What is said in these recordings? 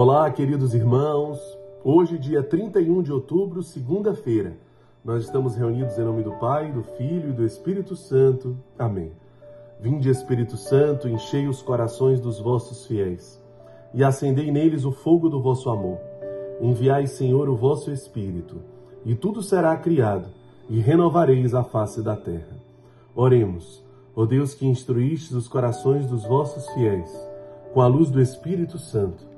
Olá, queridos irmãos. Hoje, dia 31 de outubro, segunda-feira, nós estamos reunidos em nome do Pai, do Filho e do Espírito Santo. Amém. Vinde, Espírito Santo, enchei os corações dos vossos fiéis e acendei neles o fogo do vosso amor. Enviai, Senhor, o vosso Espírito, e tudo será criado, e renovareis a face da terra. Oremos, ó Deus que instruístes os corações dos vossos fiéis, com a luz do Espírito Santo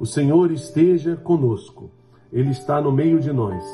O Senhor esteja conosco, Ele está no meio de nós.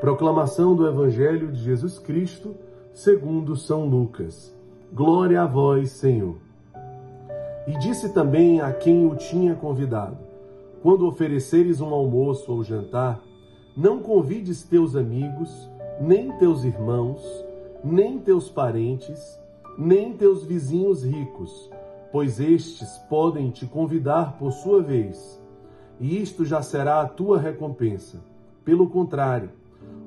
Proclamação do Evangelho de Jesus Cristo, segundo São Lucas. Glória a vós, Senhor. E disse também a quem o tinha convidado: Quando ofereceres um almoço ou jantar, não convides teus amigos, nem teus irmãos, nem teus parentes, nem teus vizinhos ricos, pois estes podem te convidar por sua vez e isto já será a tua recompensa. Pelo contrário,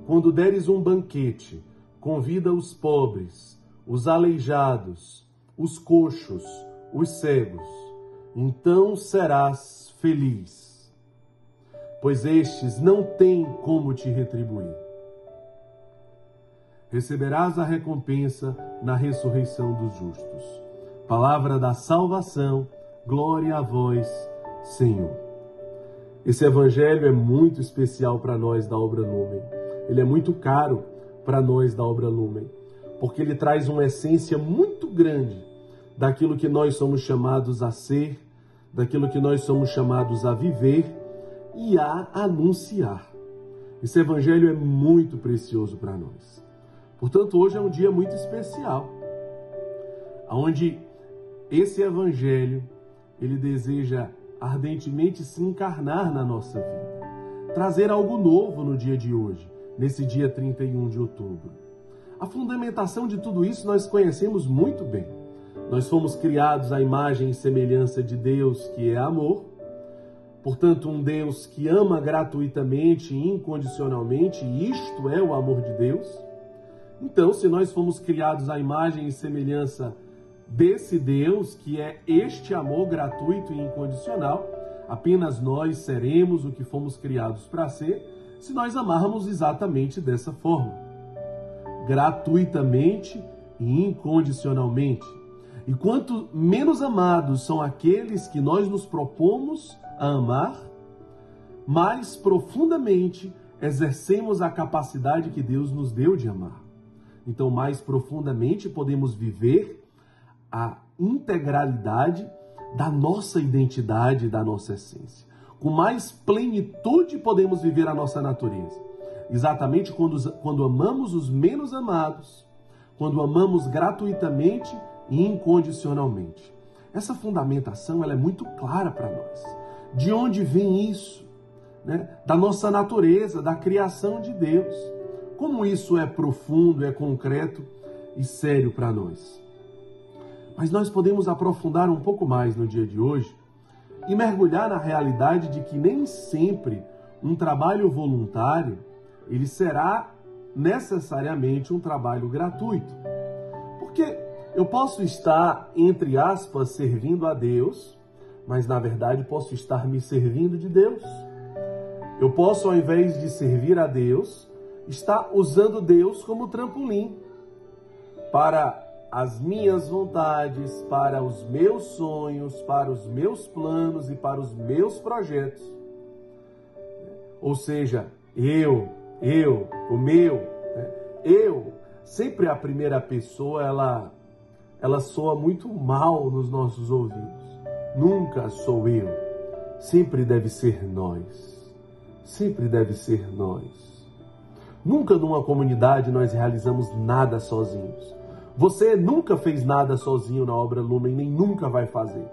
quando deres um banquete, convida os pobres, os aleijados, os coxos, os cegos. Então serás feliz, pois estes não têm como te retribuir. Receberás a recompensa na ressurreição dos justos. Palavra da salvação, glória a vós, Senhor. Esse evangelho é muito especial para nós da obra Lumen. Ele é muito caro para nós da obra Lumen, porque ele traz uma essência muito grande daquilo que nós somos chamados a ser, daquilo que nós somos chamados a viver e a anunciar. Esse evangelho é muito precioso para nós. Portanto, hoje é um dia muito especial, onde esse evangelho ele deseja ardentemente se encarnar na nossa vida, trazer algo novo no dia de hoje, nesse dia 31 de outubro. A fundamentação de tudo isso nós conhecemos muito bem. Nós fomos criados à imagem e semelhança de Deus, que é amor. Portanto, um Deus que ama gratuitamente e incondicionalmente, isto é o amor de Deus. Então, se nós fomos criados à imagem e semelhança desse Deus que é este amor gratuito e incondicional, apenas nós seremos o que fomos criados para ser se nós amarmos exatamente dessa forma. Gratuitamente e incondicionalmente. E quanto menos amados são aqueles que nós nos propomos a amar, mais profundamente exercemos a capacidade que Deus nos deu de amar. Então, mais profundamente podemos viver a integralidade da nossa identidade, da nossa essência. Com mais plenitude podemos viver a nossa natureza. Exatamente quando, quando amamos os menos amados, quando amamos gratuitamente e incondicionalmente. Essa fundamentação ela é muito clara para nós. De onde vem isso? Né? Da nossa natureza, da criação de Deus. Como isso é profundo, é concreto e sério para nós. Mas nós podemos aprofundar um pouco mais no dia de hoje e mergulhar na realidade de que nem sempre um trabalho voluntário ele será necessariamente um trabalho gratuito. Porque eu posso estar, entre aspas, servindo a Deus, mas na verdade posso estar me servindo de Deus. Eu posso, ao invés de servir a Deus, estar usando Deus como trampolim para as minhas vontades, para os meus sonhos, para os meus planos e para os meus projetos. Ou seja, eu, eu, o meu, né? eu, sempre a primeira pessoa, ela, ela soa muito mal nos nossos ouvidos. Nunca sou eu. Sempre deve ser nós. Sempre deve ser nós. Nunca numa comunidade nós realizamos nada sozinhos. Você nunca fez nada sozinho na obra Lumen, nem nunca vai fazer.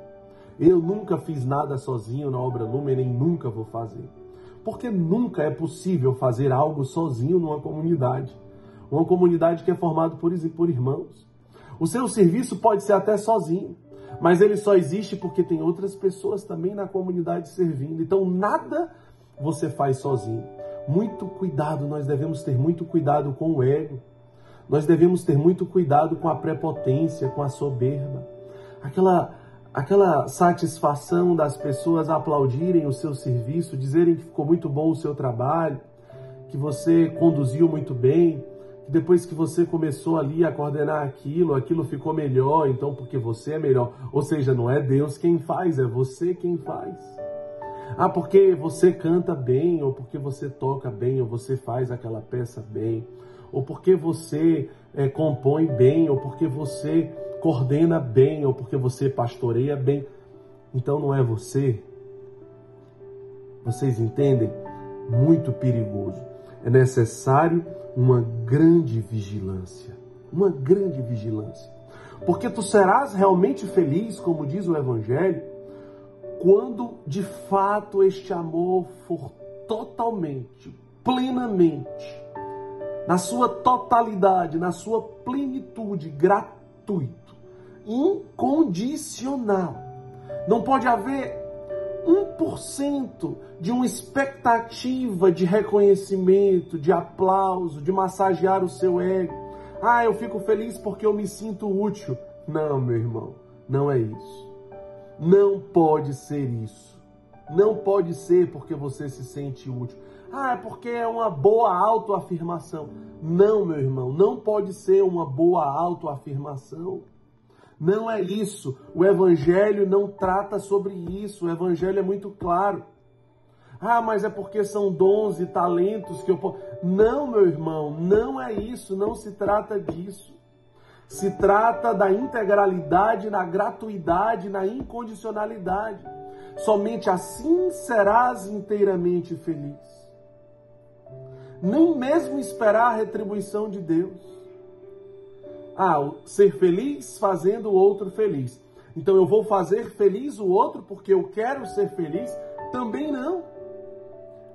Eu nunca fiz nada sozinho na obra Lumen, nem nunca vou fazer. Porque nunca é possível fazer algo sozinho numa comunidade. Uma comunidade que é formada por, por irmãos. O seu serviço pode ser até sozinho, mas ele só existe porque tem outras pessoas também na comunidade servindo. Então nada você faz sozinho. Muito cuidado, nós devemos ter muito cuidado com o ego. Nós devemos ter muito cuidado com a prepotência, com a soberba. Aquela aquela satisfação das pessoas aplaudirem o seu serviço, dizerem que ficou muito bom o seu trabalho, que você conduziu muito bem, que depois que você começou ali a coordenar aquilo, aquilo ficou melhor, então porque você é melhor. Ou seja, não é Deus quem faz, é você quem faz. Ah, porque você canta bem, ou porque você toca bem, ou você faz aquela peça bem, ou porque você é, compõe bem, ou porque você coordena bem ou porque você pastoreia bem. Então não é você. Vocês entendem? Muito perigoso. É necessário uma grande vigilância. Uma grande vigilância. Porque tu serás realmente feliz, como diz o Evangelho, quando de fato este amor for totalmente, plenamente, na sua totalidade, na sua plenitude, gratuito incondicional. Não pode haver 1% de uma expectativa de reconhecimento, de aplauso, de massagear o seu ego. Ah, eu fico feliz porque eu me sinto útil. Não, meu irmão, não é isso. Não pode ser isso. Não pode ser porque você se sente útil. Ah, é porque é uma boa autoafirmação. Não, meu irmão, não pode ser uma boa autoafirmação. Não é isso. O Evangelho não trata sobre isso. O Evangelho é muito claro. Ah, mas é porque são dons e talentos que eu posso. Não, meu irmão, não é isso. Não se trata disso. Se trata da integralidade, na gratuidade, na incondicionalidade. Somente assim serás inteiramente feliz. Nem mesmo esperar a retribuição de Deus. Ah, ser feliz fazendo o outro feliz. Então eu vou fazer feliz o outro porque eu quero ser feliz? Também não.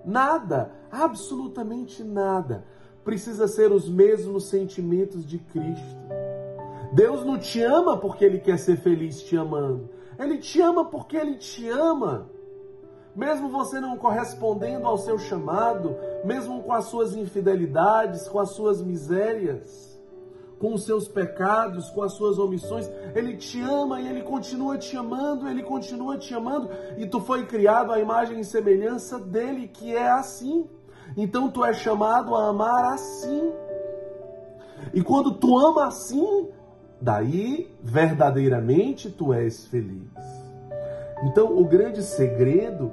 Nada, absolutamente nada. Precisa ser os mesmos sentimentos de Cristo. Deus não te ama porque Ele quer ser feliz te amando. Ele te ama porque Ele te ama. Mesmo você não correspondendo ao seu chamado, mesmo com as suas infidelidades, com as suas misérias com os seus pecados, com as suas omissões. Ele te ama e ele continua te amando, ele continua te amando. E tu foi criado à imagem e semelhança dele, que é assim. Então tu é chamado a amar assim. E quando tu ama assim, daí verdadeiramente tu és feliz. Então o grande segredo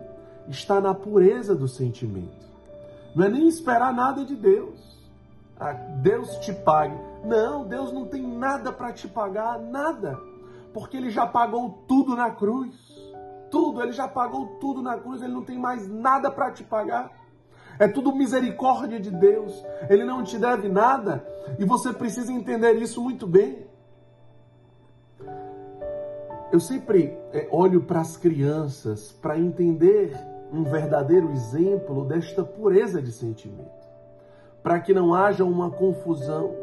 está na pureza do sentimento. Não é nem esperar nada de Deus. Ah, Deus te pague. Não, Deus não tem nada para te pagar, nada. Porque ele já pagou tudo na cruz. Tudo, ele já pagou tudo na cruz, ele não tem mais nada para te pagar. É tudo misericórdia de Deus. Ele não te deve nada e você precisa entender isso muito bem. Eu sempre é, olho para as crianças para entender um verdadeiro exemplo desta pureza de sentimento para que não haja uma confusão.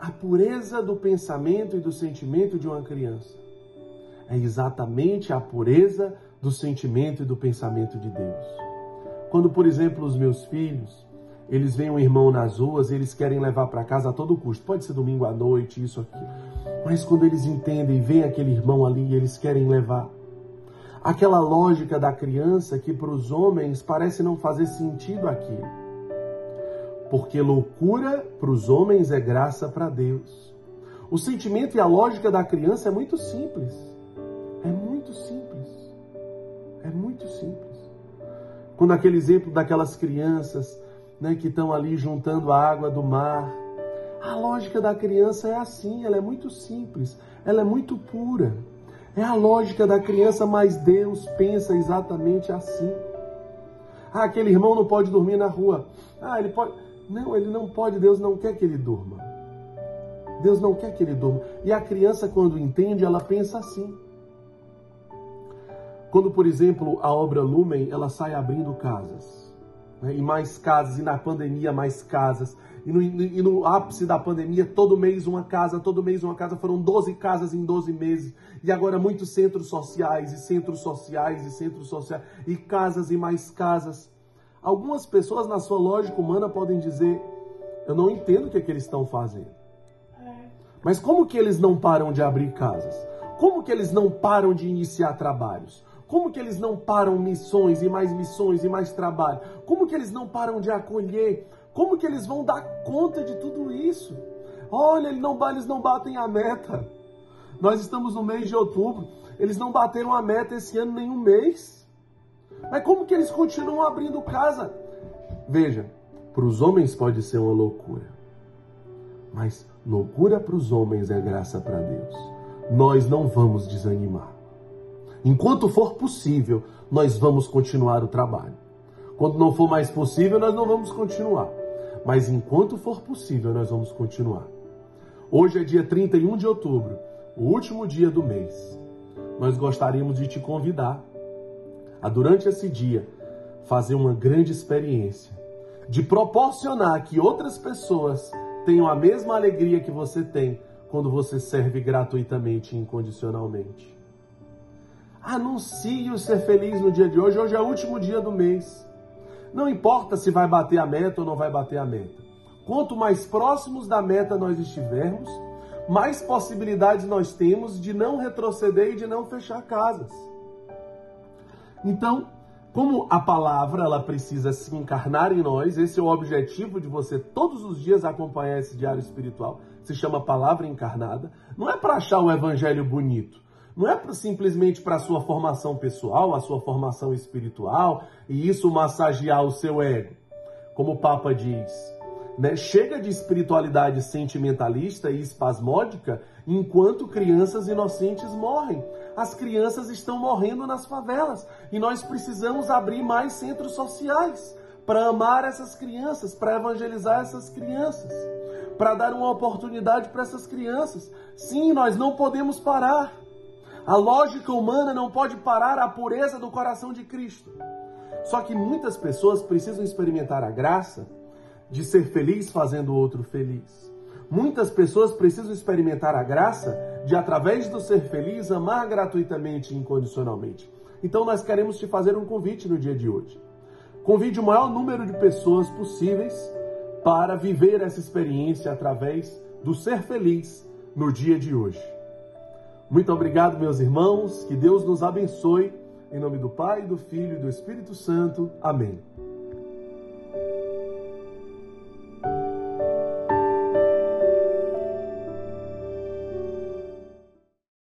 A pureza do pensamento e do sentimento de uma criança é exatamente a pureza do sentimento e do pensamento de Deus. Quando, por exemplo, os meus filhos, eles veem um irmão nas ruas, eles querem levar para casa a todo custo. Pode ser domingo à noite, isso aqui. Mas quando eles entendem, vem aquele irmão ali e eles querem levar. Aquela lógica da criança que para os homens parece não fazer sentido aquilo porque loucura para os homens é graça para Deus. O sentimento e a lógica da criança é muito simples. É muito simples. É muito simples. Quando aquele exemplo daquelas crianças né, que estão ali juntando a água do mar, a lógica da criança é assim, ela é muito simples, ela é muito pura. É a lógica da criança, mas Deus pensa exatamente assim. Ah, aquele irmão não pode dormir na rua. Ah, ele pode. Não, ele não pode, Deus não quer que ele durma. Deus não quer que ele durma. E a criança, quando entende, ela pensa assim. Quando, por exemplo, a obra Lumen, ela sai abrindo casas, né? e mais casas, e na pandemia mais casas, e no, e no, ápice da pandemia, todo mês uma casa, todo mês uma casa, foram 12 casas em 12 meses, e agora muitos centros sociais, e centros sociais, e centros sociais, e casas e mais casas. Algumas pessoas, na sua lógica humana, podem dizer: Eu não entendo o que, é que eles estão fazendo. É. Mas como que eles não param de abrir casas? Como que eles não param de iniciar trabalhos? Como que eles não param missões e mais missões e mais trabalho? Como que eles não param de acolher? Como que eles vão dar conta de tudo isso? Olha, eles não, batem a meta. Nós estamos no mês de outubro. Eles não bateram a meta esse ano nenhum mês. Mas como que eles continuam abrindo casa? Veja, para os homens pode ser uma loucura. Mas loucura para os homens é graça para Deus. Nós não vamos desanimar. Enquanto for possível, nós vamos continuar o trabalho. Quando não for mais possível, nós não vamos continuar. Mas enquanto for possível, nós vamos continuar. Hoje é dia 31 de outubro, o último dia do mês. Nós gostaríamos de te convidar a, durante esse dia, fazer uma grande experiência, de proporcionar que outras pessoas tenham a mesma alegria que você tem quando você serve gratuitamente e incondicionalmente. Anuncie o ser feliz no dia de hoje. Hoje é o último dia do mês. Não importa se vai bater a meta ou não vai bater a meta. Quanto mais próximos da meta nós estivermos, mais possibilidades nós temos de não retroceder e de não fechar casas. Então, como a palavra ela precisa se encarnar em nós, esse é o objetivo de você todos os dias acompanhar esse diário espiritual. Se chama palavra encarnada. Não é para achar o evangelho bonito. Não é simplesmente para a sua formação pessoal, a sua formação espiritual e isso massagear o seu ego. Como o Papa diz, né? chega de espiritualidade sentimentalista e espasmódica enquanto crianças inocentes morrem. As crianças estão morrendo nas favelas e nós precisamos abrir mais centros sociais para amar essas crianças, para evangelizar essas crianças, para dar uma oportunidade para essas crianças. Sim, nós não podemos parar. A lógica humana não pode parar a pureza do coração de Cristo. Só que muitas pessoas precisam experimentar a graça de ser feliz fazendo o outro feliz. Muitas pessoas precisam experimentar a graça de, através do ser feliz, amar gratuitamente e incondicionalmente. Então, nós queremos te fazer um convite no dia de hoje. Convide o maior número de pessoas possíveis para viver essa experiência através do ser feliz no dia de hoje. Muito obrigado, meus irmãos. Que Deus nos abençoe. Em nome do Pai, do Filho e do Espírito Santo. Amém.